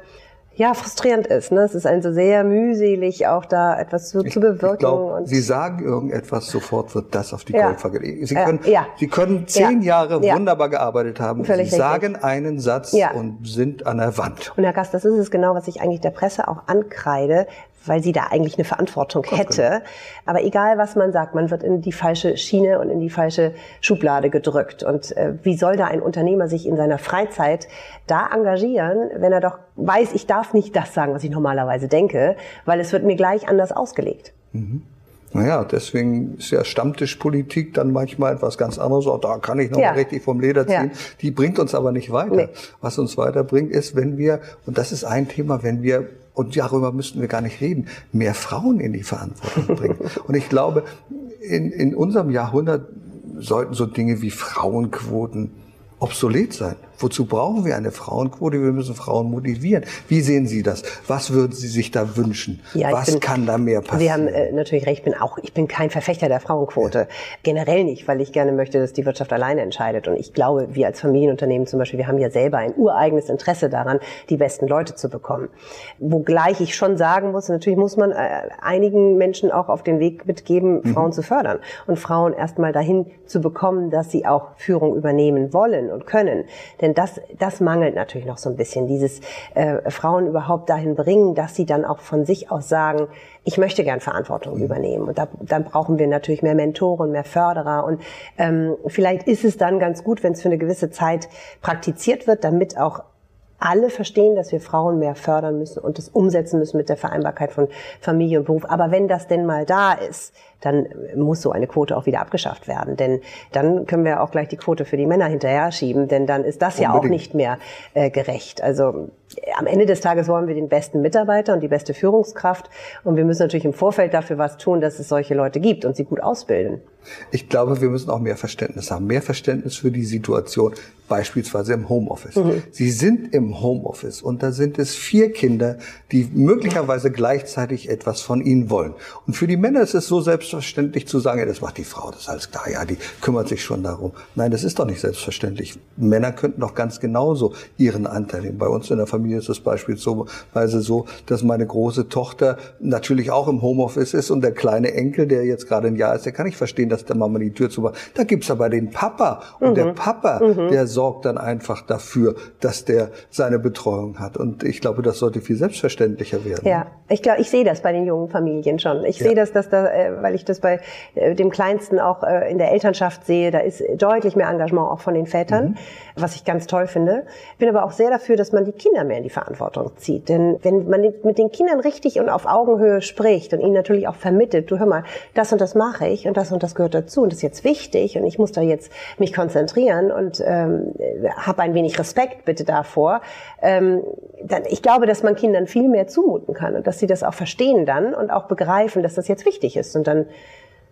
ja frustrierend ist. Ne? Es ist also sehr mühselig, auch da etwas zu, ich, zu bewirken. Ich glaub, Sie sagen irgendetwas, sofort wird das auf die ja. Goldwaage gelegt. Sie können, ja. Sie können zehn ja. Jahre wunderbar gearbeitet haben. Völlig Sie sagen einen Satz und sind an der Wand. Und Herr Gast, das ist es genau, was ich eigentlich der Presse auch ankreide, weil sie da eigentlich eine Verantwortung hätte. Genau. Aber egal, was man sagt, man wird in die falsche Schiene und in die falsche Schublade gedrückt. Und äh, wie soll da ein Unternehmer sich in seiner Freizeit da engagieren, wenn er doch weiß, ich darf nicht das sagen, was ich normalerweise denke, weil es wird mir gleich anders ausgelegt. Mhm. Naja, deswegen ist ja Stammtischpolitik dann manchmal etwas ganz anderes. Auch da kann ich noch ja. richtig vom Leder ziehen. Ja. Die bringt uns aber nicht weiter. Nee. Was uns weiterbringt, ist, wenn wir, und das ist ein Thema, wenn wir und darüber müssten wir gar nicht reden, mehr Frauen in die Verantwortung bringen. Und ich glaube, in, in unserem Jahrhundert sollten so Dinge wie Frauenquoten obsolet sein. Wozu brauchen wir eine Frauenquote? Wir müssen Frauen motivieren. Wie sehen Sie das? Was würden Sie sich da wünschen? Ja, Was bin, kann da mehr passieren? Sie haben äh, natürlich recht. Bin auch, ich bin kein Verfechter der Frauenquote. Ja. Generell nicht, weil ich gerne möchte, dass die Wirtschaft alleine entscheidet. Und ich glaube, wir als Familienunternehmen zum Beispiel, wir haben ja selber ein ureigenes Interesse daran, die besten Leute zu bekommen. Wogleich ich schon sagen muss, natürlich muss man äh, einigen Menschen auch auf den Weg mitgeben, mhm. Frauen zu fördern und Frauen erstmal dahin zu bekommen, dass sie auch Führung übernehmen wollen und können. Denn denn das, das mangelt natürlich noch so ein bisschen, dieses äh, Frauen überhaupt dahin bringen, dass sie dann auch von sich aus sagen, ich möchte gern Verantwortung mhm. übernehmen. Und da, dann brauchen wir natürlich mehr Mentoren, mehr Förderer. Und ähm, vielleicht ist es dann ganz gut, wenn es für eine gewisse Zeit praktiziert wird, damit auch alle verstehen, dass wir Frauen mehr fördern müssen und das umsetzen müssen mit der Vereinbarkeit von Familie und Beruf. Aber wenn das denn mal da ist, dann muss so eine Quote auch wieder abgeschafft werden. Denn dann können wir auch gleich die Quote für die Männer hinterher schieben, denn dann ist das Unbedingt. ja auch nicht mehr äh, gerecht. Also am Ende des Tages wollen wir den besten Mitarbeiter und die beste Führungskraft. Und wir müssen natürlich im Vorfeld dafür was tun, dass es solche Leute gibt und sie gut ausbilden. Ich glaube, wir müssen auch mehr Verständnis haben. Mehr Verständnis für die Situation, beispielsweise im Homeoffice. Mhm. Sie sind im Homeoffice und da sind es vier Kinder, die möglicherweise gleichzeitig etwas von ihnen wollen. Und für die Männer ist es so selbstverständlich zu sagen, ja, das macht die Frau, das ist alles klar, ja, die kümmert sich schon darum. Nein, das ist doch nicht selbstverständlich. Männer könnten doch ganz genauso ihren Anteil nehmen. Bei uns in der Familie ist es beispielsweise so, dass meine große Tochter natürlich auch im Homeoffice ist und der kleine Enkel, der jetzt gerade ein Jahr ist, der kann nicht verstehen, dass der Mama die Tür zumacht. Da gibt's aber den Papa und mhm. der Papa, mhm. der sorgt dann einfach dafür, dass der seine Betreuung hat. Und ich glaube, das sollte viel selbstverständlicher werden. Ja, ich glaube, ich sehe das bei den jungen Familien schon. Ich ja. sehe das, dass da, äh, weil ich das bei äh, dem Kleinsten auch äh, in der Elternschaft sehe, da ist deutlich mehr Engagement auch von den Vätern, mhm. was ich ganz toll finde. Ich bin aber auch sehr dafür, dass man die Kinder mehr in die Verantwortung zieht. Denn wenn man mit den Kindern richtig und auf Augenhöhe spricht und ihnen natürlich auch vermittelt, du hör mal, das und das mache ich und das und das gehört dazu und das ist jetzt wichtig und ich muss da jetzt mich konzentrieren und ähm, habe ein wenig Respekt bitte davor. Ähm, dann, ich glaube, dass man Kindern viel mehr zumuten kann und dass sie das auch verstehen dann und auch begreifen, dass das jetzt wichtig ist. Und dann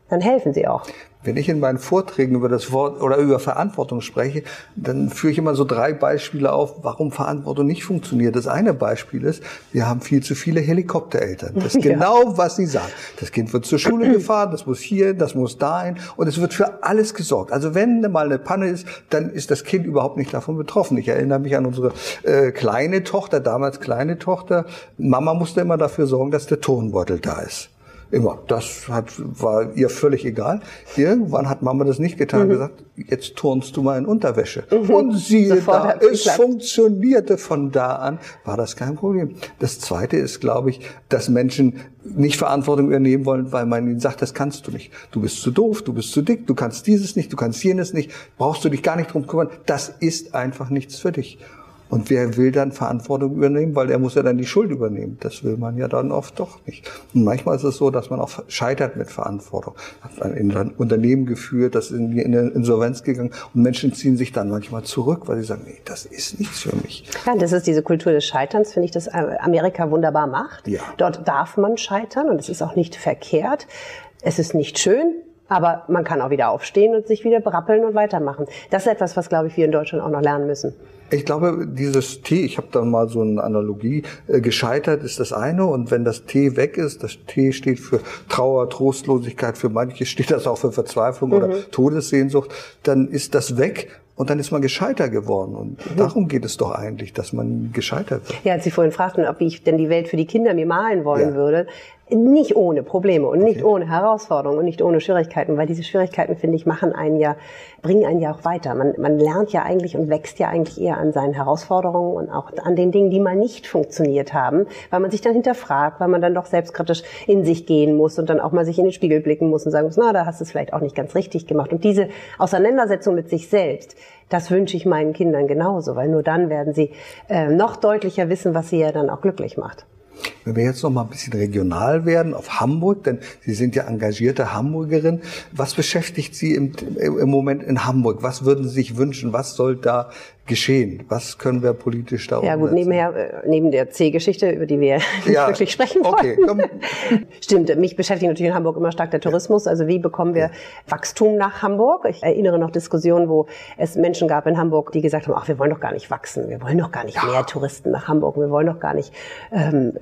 dann helfen sie auch. Wenn ich in meinen Vorträgen über das Wort oder über Verantwortung spreche, dann führe ich immer so drei Beispiele auf, warum Verantwortung nicht funktioniert. Das eine Beispiel ist, wir haben viel zu viele Helikoptereltern. Das ist ja. genau, was Sie sagen. Das Kind wird zur Schule gefahren, das muss hier, das muss dahin und es wird für alles gesorgt. Also wenn mal eine Panne ist, dann ist das Kind überhaupt nicht davon betroffen. Ich erinnere mich an unsere äh, kleine Tochter, damals kleine Tochter. Mama musste immer dafür sorgen, dass der Tonbeutel da ist. Immer. Das hat, war ihr völlig egal. Irgendwann hat Mama das nicht getan und mhm. gesagt, jetzt turnst du mal in Unterwäsche. Mhm. Und siehe Sofort da, es funktionierte von da an, war das kein Problem. Das zweite ist, glaube ich, dass Menschen nicht Verantwortung übernehmen wollen, weil man ihnen sagt, das kannst du nicht. Du bist zu doof, du bist zu dick, du kannst dieses nicht, du kannst jenes nicht, brauchst du dich gar nicht drum kümmern. Das ist einfach nichts für dich. Und wer will dann Verantwortung übernehmen, weil er muss ja dann die Schuld übernehmen. Das will man ja dann oft doch nicht. Und manchmal ist es so, dass man auch scheitert mit Verantwortung. Hat man in ein Unternehmen geführt, das ist in die Insolvenz gegangen und Menschen ziehen sich dann manchmal zurück, weil sie sagen, nee, das ist nichts für mich. Ja, das ist diese Kultur des Scheiterns, finde ich, das Amerika wunderbar macht. Ja. Dort darf man scheitern und es ist auch nicht verkehrt. Es ist nicht schön, Aber man kann auch wieder aufstehen und sich wieder brappeln und weitermachen. Das ist etwas, was, glaube ich, wir in Deutschland auch noch lernen müssen. Ich glaube, dieses T, ich habe da mal so eine Analogie, äh, gescheitert ist das eine und wenn das T weg ist, das T steht für Trauer, Trostlosigkeit, für manche steht das auch für Verzweiflung mhm. oder Todessehnsucht, dann ist das weg und dann ist man gescheiter geworden. Und mhm. darum geht es doch eigentlich, dass man gescheitert wird. Ja, als Sie vorhin fragten, ob ich denn die Welt für die Kinder mir malen wollen ja. würde, nicht ohne Probleme und nicht okay. ohne Herausforderungen und nicht ohne Schwierigkeiten, weil diese Schwierigkeiten, finde ich, machen einen ja, bringen einen ja auch weiter. Man, man lernt ja eigentlich und wächst ja eigentlich eher an seinen Herausforderungen und auch an den Dingen, die mal nicht funktioniert haben, weil man sich dann hinterfragt, weil man dann doch selbstkritisch in sich gehen muss und dann auch mal sich in den Spiegel blicken muss und sagen muss, na, da hast du es vielleicht auch nicht ganz richtig gemacht. Und diese Auseinandersetzung mit sich selbst, das wünsche ich meinen Kindern genauso, weil nur dann werden sie äh, noch deutlicher wissen, was sie ja dann auch glücklich macht. Wenn wir jetzt noch mal ein bisschen regional werden auf Hamburg, denn Sie sind ja engagierte Hamburgerin. Was beschäftigt Sie im, im Moment in Hamburg? Was würden Sie sich wünschen? Was soll da geschehen? Was können wir politisch da Ja gut, nebenher, äh, neben der C-Geschichte, über die wir ja, wirklich sprechen wollen. Okay, Stimmt, mich beschäftigt natürlich in Hamburg immer stark der Tourismus. Also wie bekommen wir Wachstum nach Hamburg? Ich erinnere noch Diskussionen, wo es Menschen gab in Hamburg, die gesagt haben, ach, wir wollen doch gar nicht wachsen, wir wollen doch gar nicht ja. mehr Touristen nach Hamburg, wir wollen doch gar nicht ähm,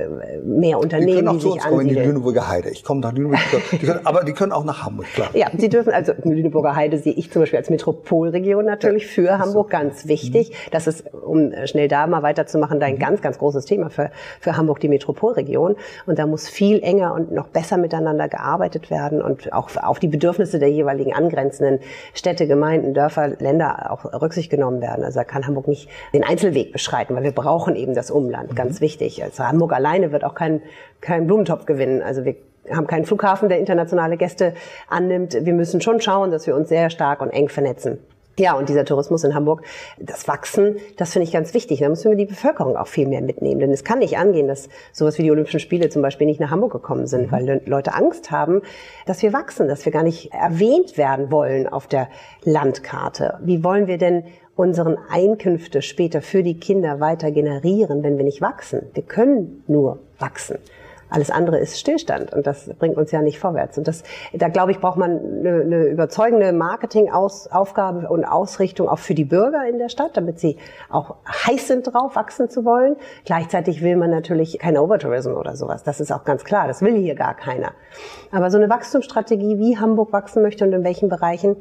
mehr Unternehmen, die, können auch die zu uns kommen in die Lüneburger Heide. Ich komme nach Lüneburg, die können, aber die können auch nach Hamburg, klar. Ja, sie dürfen, also Lüneburger Heide sehe ich zum Beispiel als Metropolregion natürlich für Hamburg ganz wichtig wichtig. Das ist, um schnell da mal weiterzumachen, da ein mhm. ganz, ganz großes Thema für, für Hamburg, die Metropolregion. Und da muss viel enger und noch besser miteinander gearbeitet werden und auch auf die Bedürfnisse der jeweiligen angrenzenden Städte, Gemeinden, Dörfer, Länder auch Rücksicht genommen werden. Also da kann Hamburg nicht den Einzelweg beschreiten, weil wir brauchen eben das Umland, mhm. ganz wichtig. Also Hamburg alleine wird auch keinen kein Blumentopf gewinnen. Also wir haben keinen Flughafen, der internationale Gäste annimmt. Wir müssen schon schauen, dass wir uns sehr stark und eng vernetzen. Ja, und dieser Tourismus in Hamburg, das Wachsen, das finde ich ganz wichtig. Da müssen wir die Bevölkerung auch viel mehr mitnehmen. Denn es kann nicht angehen, dass sowas wie die Olympischen Spiele zum Beispiel nicht nach Hamburg gekommen sind, mhm. weil Leute Angst haben, dass wir wachsen, dass wir gar nicht erwähnt werden wollen auf der Landkarte. Wie wollen wir denn unseren Einkünfte später für die Kinder weiter generieren, wenn wir nicht wachsen? Wir können nur wachsen. Alles andere ist Stillstand und das bringt uns ja nicht vorwärts. Und das, da glaube ich, braucht man eine, eine überzeugende Marketingaufgabe und Ausrichtung auch für die Bürger in der Stadt, damit sie auch heiß sind drauf, wachsen zu wollen. Gleichzeitig will man natürlich kein Overtourism oder sowas. Das ist auch ganz klar. Das will hier gar keiner. Aber so eine Wachstumsstrategie, wie Hamburg wachsen möchte und in welchen Bereichen,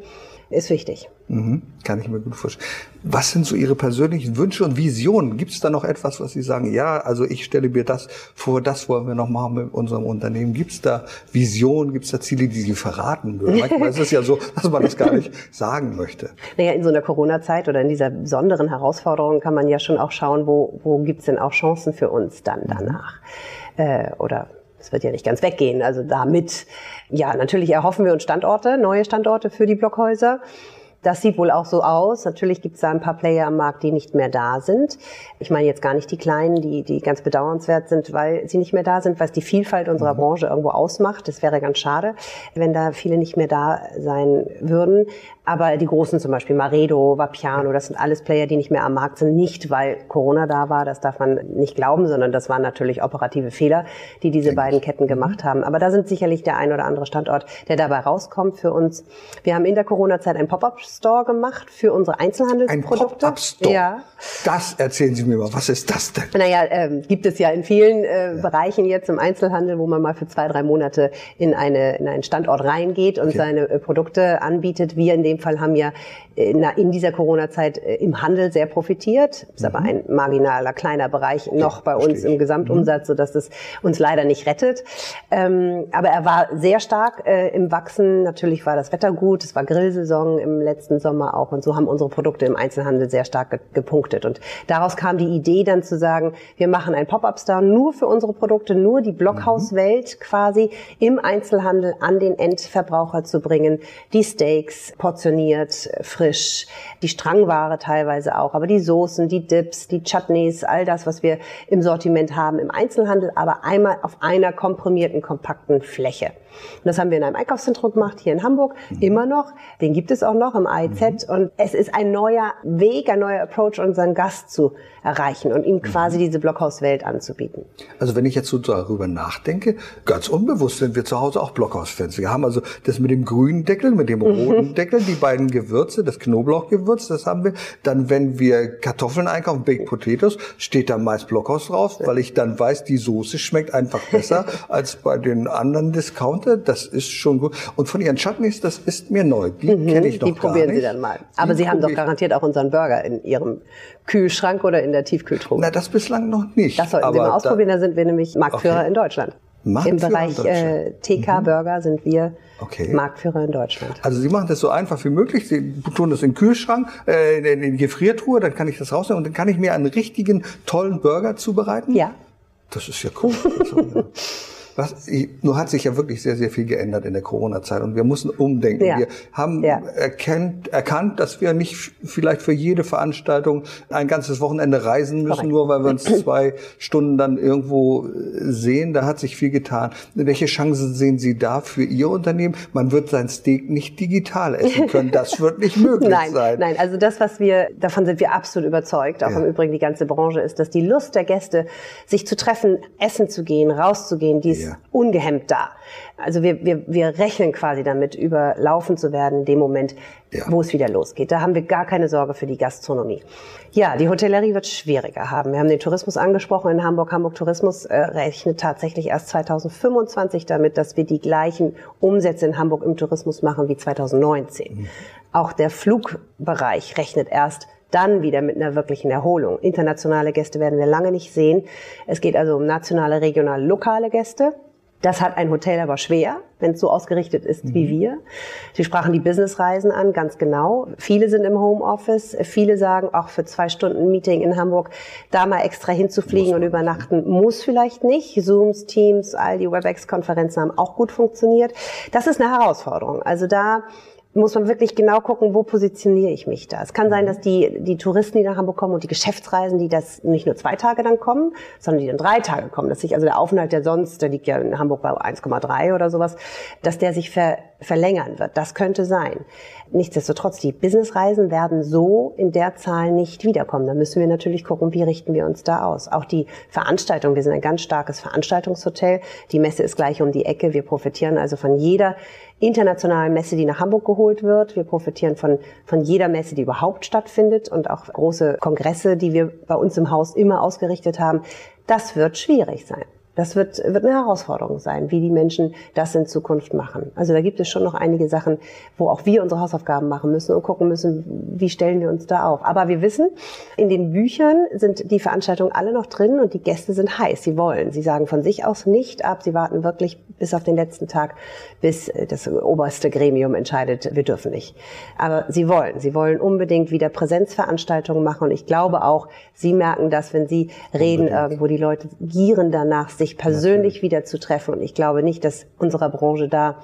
ist wichtig. Mhm, kann ich mir gut vorstellen. Was sind so Ihre persönlichen Wünsche und Visionen? Gibt es da noch etwas, was Sie sagen, ja, also ich stelle mir das vor, das wollen wir noch machen mit unserem Unternehmen? Gibt es da Visionen, gibt es da Ziele, die Sie verraten würden? Manchmal ist es ja so, dass man das gar nicht sagen möchte. Naja, in so einer Corona-Zeit oder in dieser besonderen Herausforderung kann man ja schon auch schauen, wo, wo gibt es denn auch Chancen für uns dann mhm. danach? Äh, oder es wird ja nicht ganz weggehen. Also damit, ja, natürlich erhoffen wir uns Standorte, neue Standorte für die Blockhäuser. Das sieht wohl auch so aus. Natürlich gibt es da ein paar Player am Markt, die nicht mehr da sind. Ich meine jetzt gar nicht die kleinen, die, die ganz bedauernswert sind, weil sie nicht mehr da sind, weil es die Vielfalt unserer mhm. Branche irgendwo ausmacht. Das wäre ganz schade, wenn da viele nicht mehr da sein würden. Aber die großen zum Beispiel, Maredo, Vapiano, das sind alles Player, die nicht mehr am Markt sind. Nicht, weil Corona da war, das darf man nicht glauben, sondern das waren natürlich operative Fehler, die diese beiden Ketten gemacht haben. Aber da sind sicherlich der ein oder andere Standort, der dabei rauskommt für uns. Wir haben in der Corona-Zeit ein Pop-up Store gemacht für unsere Einzelhandelsprodukte. Ein Pop-up-Store? Ja. Das erzählen Sie mir mal. Was ist das denn? Naja, äh, gibt es ja in vielen äh, ja. Bereichen jetzt im Einzelhandel, wo man mal für zwei, drei Monate in, eine, in einen Standort reingeht und okay. seine äh, Produkte anbietet. Wir in dem Fall haben ja in, äh, in dieser Corona-Zeit äh, im Handel sehr profitiert. Das ist mhm. aber ein marginaler, kleiner Bereich noch bei uns im Gesamtumsatz, mhm. sodass es uns leider nicht rettet. Ähm, aber er war sehr stark äh, im Wachsen. Natürlich war das Wetter gut. Es war Grillsaison im letzten Sommer auch. Und so haben unsere Produkte im Einzelhandel sehr stark gepunktet. Und daraus kam die Idee dann zu sagen, wir machen ein Pop-up-Store nur für unsere Produkte, nur die Blockhauswelt quasi im Einzelhandel an den Endverbraucher zu bringen. Die Steaks portioniert, frisch, die Strangware teilweise auch, aber die Soßen, die Dips, die Chutneys, all das, was wir im Sortiment haben im Einzelhandel, aber einmal auf einer komprimierten, kompakten Fläche. Und das haben wir in einem Einkaufszentrum gemacht, hier in Hamburg, immer noch. Den gibt es auch noch im AIZ. Und es ist ein neuer Weg, ein neuer Approach, unseren Gast zu erreichen und ihm quasi diese Blockhauswelt anzubieten. Also wenn ich jetzt so darüber nachdenke, ganz unbewusst sind wir zu Hause auch Blockhausfans. Wir haben also das mit dem grünen Deckel, mit dem roten mhm. Deckel, die beiden Gewürze, das Knoblauchgewürz, das haben wir. Dann, wenn wir Kartoffeln einkaufen, Baked Potatoes, steht da meist Blockhaus drauf, weil ich dann weiß, die Soße schmeckt einfach besser als bei den anderen Discounter. Das ist schon gut. Und von Ihren Chutneys, das ist mir neu. Die mhm, kenne ich doch Die probieren Sie dann mal. Aber die Sie haben doch garantiert auch unseren Burger in Ihrem Kühlschrank oder in der Tiefkühltruhe. Na, das bislang noch nicht. Das sollten Sie mal ausprobieren. Da, da sind wir nämlich Marktführer okay. in Deutschland. Im Bereich äh, TK-Burger mhm. sind wir okay. Marktführer in Deutschland. Also Sie machen das so einfach wie möglich. Sie tun das in den Kühlschrank, äh, in die Gefriertruhe, dann kann ich das rausnehmen und dann kann ich mir einen richtigen, tollen Burger zubereiten? Ja. Das ist ja cool. Was, nur hat sich ja wirklich sehr, sehr viel geändert in der Corona-Zeit und wir mussten umdenken. Ja. Wir haben ja. erkennt, erkannt, dass wir nicht vielleicht für jede Veranstaltung ein ganzes Wochenende reisen müssen, Correct. nur weil wir uns zwei Stunden dann irgendwo äh, sehen. Da hat sich viel getan. Welche Chancen sehen Sie da für Ihr Unternehmen? Man wird sein Steak nicht digital essen können. Das wird nicht möglich nein, sein. Nein, also das, was wir, davon sind wir absolut überzeugt, auch ja. im Übrigen die ganze Branche, ist, dass die Lust der Gäste, sich zu treffen, essen zu gehen, rauszugehen, die ist ja. ungehemmt da. Also wir, wir, wir rechnen quasi damit, überlaufen zu werden in dem Moment, ja. wo es wieder losgeht. Da haben wir gar keine Sorge für die Gastronomie. Ja, die Hotellerie wird schwieriger haben. Wir haben den Tourismus angesprochen in Hamburg. Hamburg Tourismus äh, rechnet tatsächlich erst 2025 damit, dass wir die gleichen Umsätze in Hamburg im Tourismus machen wie 2019. Mhm. Auch der Flugbereich rechnet erst dann wieder mit einer wirklichen Erholung. Internationale Gäste werden wir lange nicht sehen. Es geht also um nationale, regionale, lokale Gäste. Das hat ein Hotel aber schwer, wenn es so ausgerichtet ist mhm. wie wir. Sie sprachen die Businessreisen an, ganz genau. Viele sind im Homeoffice. Viele sagen, auch für zwei Stunden Meeting in Hamburg, da mal extra hinzufliegen und übernachten, muss vielleicht nicht. Zooms, Teams, all die WebEx-Konferenzen haben auch gut funktioniert. Das ist eine Herausforderung. Also da muss man wirklich genau gucken, wo positioniere ich mich da. Es kann sein, mhm. dass die, die Touristen, die nach Hamburg kommen und die Geschäftsreisen, die das nicht nur zwei Tage dann kommen, sondern die dann drei Tage kommen, dass sich also der Aufenthalt, der sonst, der liegt ja in Hamburg bei 1,3 oder sowas, dass der sich ver, verlängern wird. Das könnte sein. Nichtsdestotrotz, die Businessreisen werden so in der Zahl nicht wiederkommen. Da müssen wir natürlich gucken, wie richten wir uns da aus. Auch die Veranstaltung, wir sind ein ganz starkes Veranstaltungshotel. Die Messe ist gleich um die Ecke. Wir profitieren also von jeder internationalen Messe, die nach Hamburg geholt wird. Wir profitieren von, von jeder Messe, die überhaupt stattfindet und auch große Kongresse, die wir bei uns im Haus immer ausgerichtet haben. Das wird schwierig sein. Das wird, wird eine Herausforderung sein, wie die Menschen das in Zukunft machen. Also da gibt es schon noch einige Sachen, wo auch wir unsere Hausaufgaben machen müssen und gucken müssen, wie stellen wir uns da auf. Aber wir wissen, in den Büchern sind die Veranstaltungen alle noch drin und die Gäste sind heiß. Sie wollen. Sie sagen von sich aus nicht ab. Sie warten wirklich bis auf den letzten Tag, bis das oberste Gremium entscheidet, wir dürfen nicht. Aber sie wollen. Sie wollen unbedingt wieder Präsenzveranstaltungen machen. Und ich glaube auch, sie merken das, wenn sie reden irgendwo. Die Leute gieren danach, sich persönlich wieder zu treffen. Und ich glaube nicht, dass unserer Branche da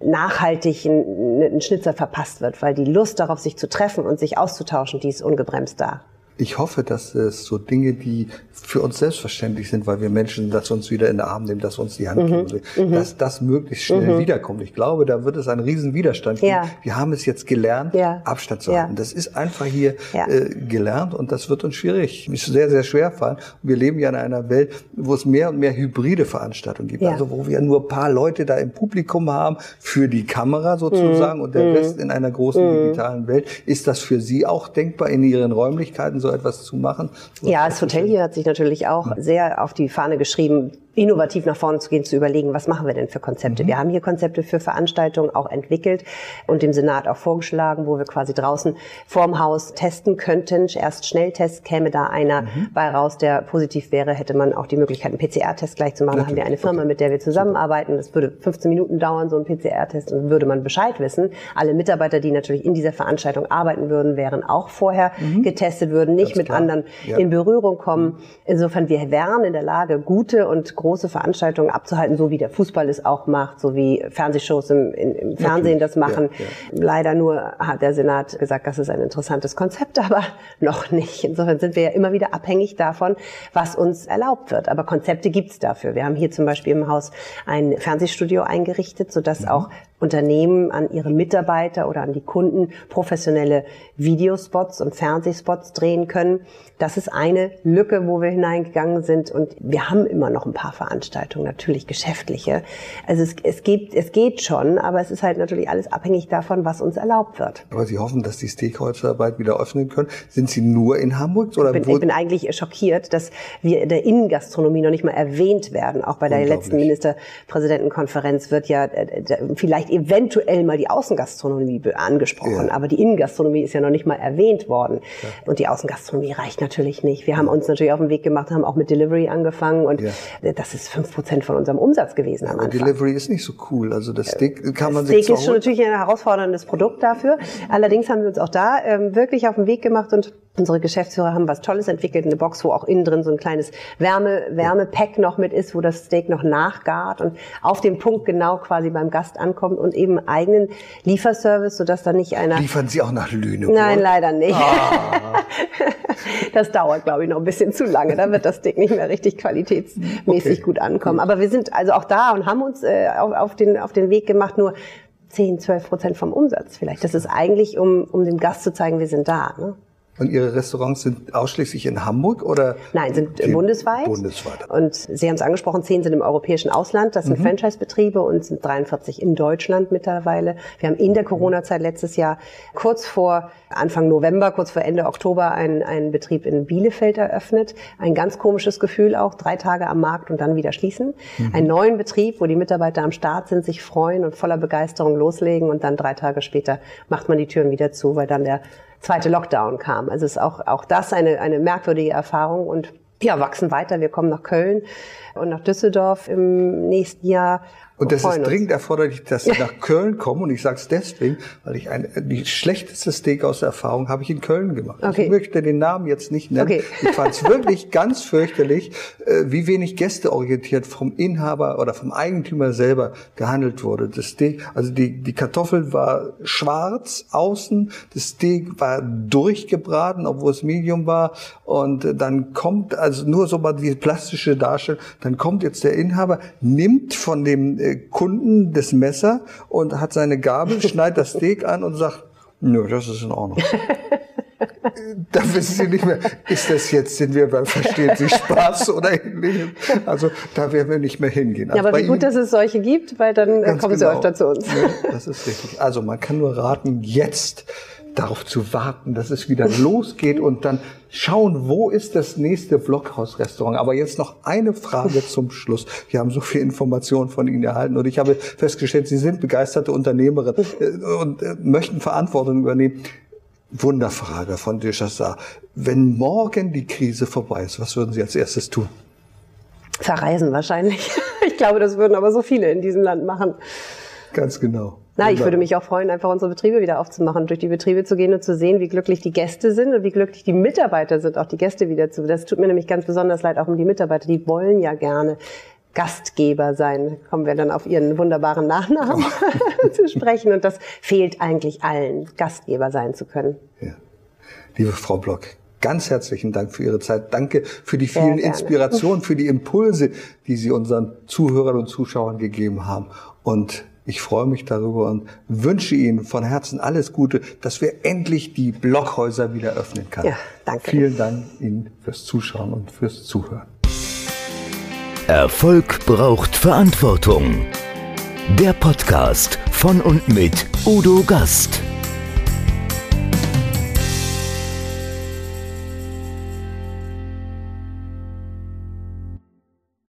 nachhaltig ein, ein Schnitzer verpasst wird, weil die Lust darauf, sich zu treffen und sich auszutauschen, die ist ungebremst da ich hoffe, dass es so Dinge, die für uns selbstverständlich sind, weil wir Menschen das uns wieder in den Arm nehmen, dass uns die Hand mhm. geben, mhm. dass das möglichst schnell mhm. wiederkommt. Ich glaube, da wird es einen riesen Widerstand geben. Ja. Wir haben es jetzt gelernt, ja. Abstand zu halten. Ja. Das ist einfach hier äh, gelernt und das wird uns schwierig, ist sehr, sehr schwer fallen. wir leben ja in einer Welt, wo es mehr und mehr hybride Veranstaltungen gibt. Also wo wir nur ein paar Leute da im Publikum haben, für die Kamera sozusagen mhm. und der mhm. Rest in einer großen mhm. digitalen Welt. Ist das für Sie auch denkbar in Ihren Räumlichkeiten? so etwas zu machen? Ja, das Hotel hier hat sich natürlich auch sehr auf die Fahne geschrieben, innovativ nach vorne zu gehen, zu überlegen, was machen wir denn für Konzepte. Mhm. Wir haben hier Konzepte für Veranstaltungen auch entwickelt und dem Senat auch vorgeschlagen, wo wir quasi draußen vorm Haus testen könnten. Erst Schnelltest käme da einer mhm. bei raus, der positiv wäre, hätte man auch die Möglichkeit, einen PCR-Test gleich zu machen. Natürlich. Da haben wir eine Firma, okay. mit der wir zusammenarbeiten. Das würde 15 Minuten dauern, so ein PCR-Test, und würde man Bescheid wissen. Alle Mitarbeiter, die natürlich in dieser Veranstaltung arbeiten würden, wären auch vorher mhm. getestet, würden nicht Ganz mit klar. anderen ja. in Berührung kommen. Insofern, wir wären in der Lage, gute und große Veranstaltungen abzuhalten, so wie der Fußball es auch macht, so wie Fernsehshows im, im, im Fernsehen das machen. Ja, ja. Leider nur hat der Senat gesagt, das ist ein interessantes Konzept, aber noch nicht. Insofern sind wir ja immer wieder abhängig davon, was uns erlaubt wird. Aber Konzepte gibt's dafür. Wir haben hier zum Beispiel im Haus ein Fernsehstudio eingerichtet, sodass mhm. auch Unternehmen an ihre Mitarbeiter oder an die Kunden professionelle Videospots und Fernsehspots drehen können. Das ist eine Lücke, wo wir hineingegangen sind. Und wir haben immer noch ein paar Veranstaltungen, natürlich geschäftliche. Also es, es, geht, es geht schon, aber es ist halt natürlich alles abhängig davon, was uns erlaubt wird. Aber Sie hoffen, dass die Steakhäuser bald wieder öffnen können. Sind Sie nur in Hamburg? Oder ich, bin, ich bin eigentlich schockiert, dass wir in der Innengastronomie noch nicht mal erwähnt werden. Auch bei der letzten Ministerpräsidentenkonferenz wird ja äh, vielleicht eventuell mal die Außengastronomie angesprochen. Ja. Aber die Innengastronomie ist ja noch nicht mal erwähnt worden. Ja. Und die Außengastronomie reicht natürlich nicht. Wir haben uns natürlich auf den Weg gemacht, haben auch mit Delivery angefangen und ja. das ist fünf Prozent von unserem Umsatz gewesen am Anfang. Delivery ist nicht so cool. Also das Steak kann man Steak sich ist schon natürlich ein herausforderndes Produkt dafür. Allerdings haben wir uns auch da ähm, wirklich auf den Weg gemacht und Unsere Geschäftsführer haben was Tolles entwickelt, eine Box, wo auch innen drin so ein kleines Wärme, Wärmepack noch mit ist, wo das Steak noch nachgart und auf dem Punkt genau quasi beim Gast ankommt und eben eigenen Lieferservice, sodass da nicht einer... Liefern Sie auch nach Lüneburg? Nein, leider nicht. Ah. das dauert, glaube ich, noch ein bisschen zu lange. Da wird das Steak nicht mehr richtig qualitätsmäßig okay. gut ankommen. Aber wir sind also auch da und haben uns äh, auf, auf, den, auf den Weg gemacht, nur 10, 12 Prozent vom Umsatz vielleicht. Das ist eigentlich, um, um dem Gast zu zeigen, wir sind da. Ne? Und Ihre Restaurants sind ausschließlich in Hamburg oder? Nein, sind bundesweit. Bundesweit. Und Sie haben es angesprochen, zehn sind im europäischen Ausland. Das sind mhm. Franchise-Betriebe und sind 43 in Deutschland mittlerweile. Wir haben in der Corona-Zeit letztes Jahr kurz vor Anfang November, kurz vor Ende Oktober einen, einen Betrieb in Bielefeld eröffnet. Ein ganz komisches Gefühl auch, drei Tage am Markt und dann wieder schließen. Mhm. Einen neuen Betrieb, wo die Mitarbeiter am Start sind, sich freuen und voller Begeisterung loslegen und dann drei Tage später macht man die Türen wieder zu, weil dann der zweite Lockdown kam. Also ist auch, auch das eine, eine merkwürdige Erfahrung und ja, wachsen weiter. Wir kommen nach Köln und nach Düsseldorf im nächsten Jahr und das ist dringend erforderlich, dass Sie nach Köln kommen. Und ich sage es deswegen, weil ich ein, die schlechteste Steak aus der Erfahrung habe ich in Köln gemacht. Okay. Ich möchte den Namen jetzt nicht nennen. Okay. Ich fand es wirklich ganz fürchterlich, äh, wie wenig gästeorientiert vom Inhaber oder vom Eigentümer selber gehandelt wurde. Das Steak, also die, die Kartoffel war schwarz außen, das Steak war durchgebraten, obwohl es Medium war. Und dann kommt, also nur so mal die plastische Darstellung, dann kommt jetzt der Inhaber, nimmt von dem äh, Kunden das Messer und hat seine Gabel, schneidet das Steak an und sagt, nö, das ist in Ordnung. da wissen Sie nicht mehr, ist das jetzt, sind wir beim Verstehen Sie Spaß oder ähnlichem? Also da werden wir nicht mehr hingehen. Also ja, aber wie gut, Ihnen, dass es solche gibt, weil dann kommen genau. Sie öfter zu uns. Ja, das ist richtig. Also man kann nur raten, jetzt darauf zu warten, dass es wieder losgeht und dann schauen, wo ist das nächste Blockhaus-Restaurant. Aber jetzt noch eine Frage zum Schluss. Wir haben so viel Informationen von Ihnen erhalten und ich habe festgestellt, Sie sind begeisterte Unternehmerin äh, und äh, möchten Verantwortung übernehmen. Wunderfrage von Dechassar. Wenn morgen die Krise vorbei ist, was würden Sie als erstes tun? Verreisen wahrscheinlich. Ich glaube, das würden aber so viele in diesem Land machen. Ganz genau. Na, ich würde mich auch freuen, einfach unsere Betriebe wieder aufzumachen, durch die Betriebe zu gehen und zu sehen, wie glücklich die Gäste sind und wie glücklich die Mitarbeiter sind, auch die Gäste wieder zu. Das tut mir nämlich ganz besonders leid, auch um die Mitarbeiter. Die wollen ja gerne Gastgeber sein. Kommen wir dann auf ihren wunderbaren Nachnamen zu sprechen. Und das fehlt eigentlich allen, Gastgeber sein zu können. Ja. Liebe Frau Block, ganz herzlichen Dank für Ihre Zeit. Danke für die vielen Inspirationen, für die Impulse, die Sie unseren Zuhörern und Zuschauern gegeben haben. Und ich freue mich darüber und wünsche Ihnen von Herzen alles Gute, dass wir endlich die Blockhäuser wieder öffnen können. Ja, danke. Vielen Dank Ihnen fürs Zuschauen und fürs Zuhören. Erfolg braucht Verantwortung. Der Podcast von und mit Udo Gast.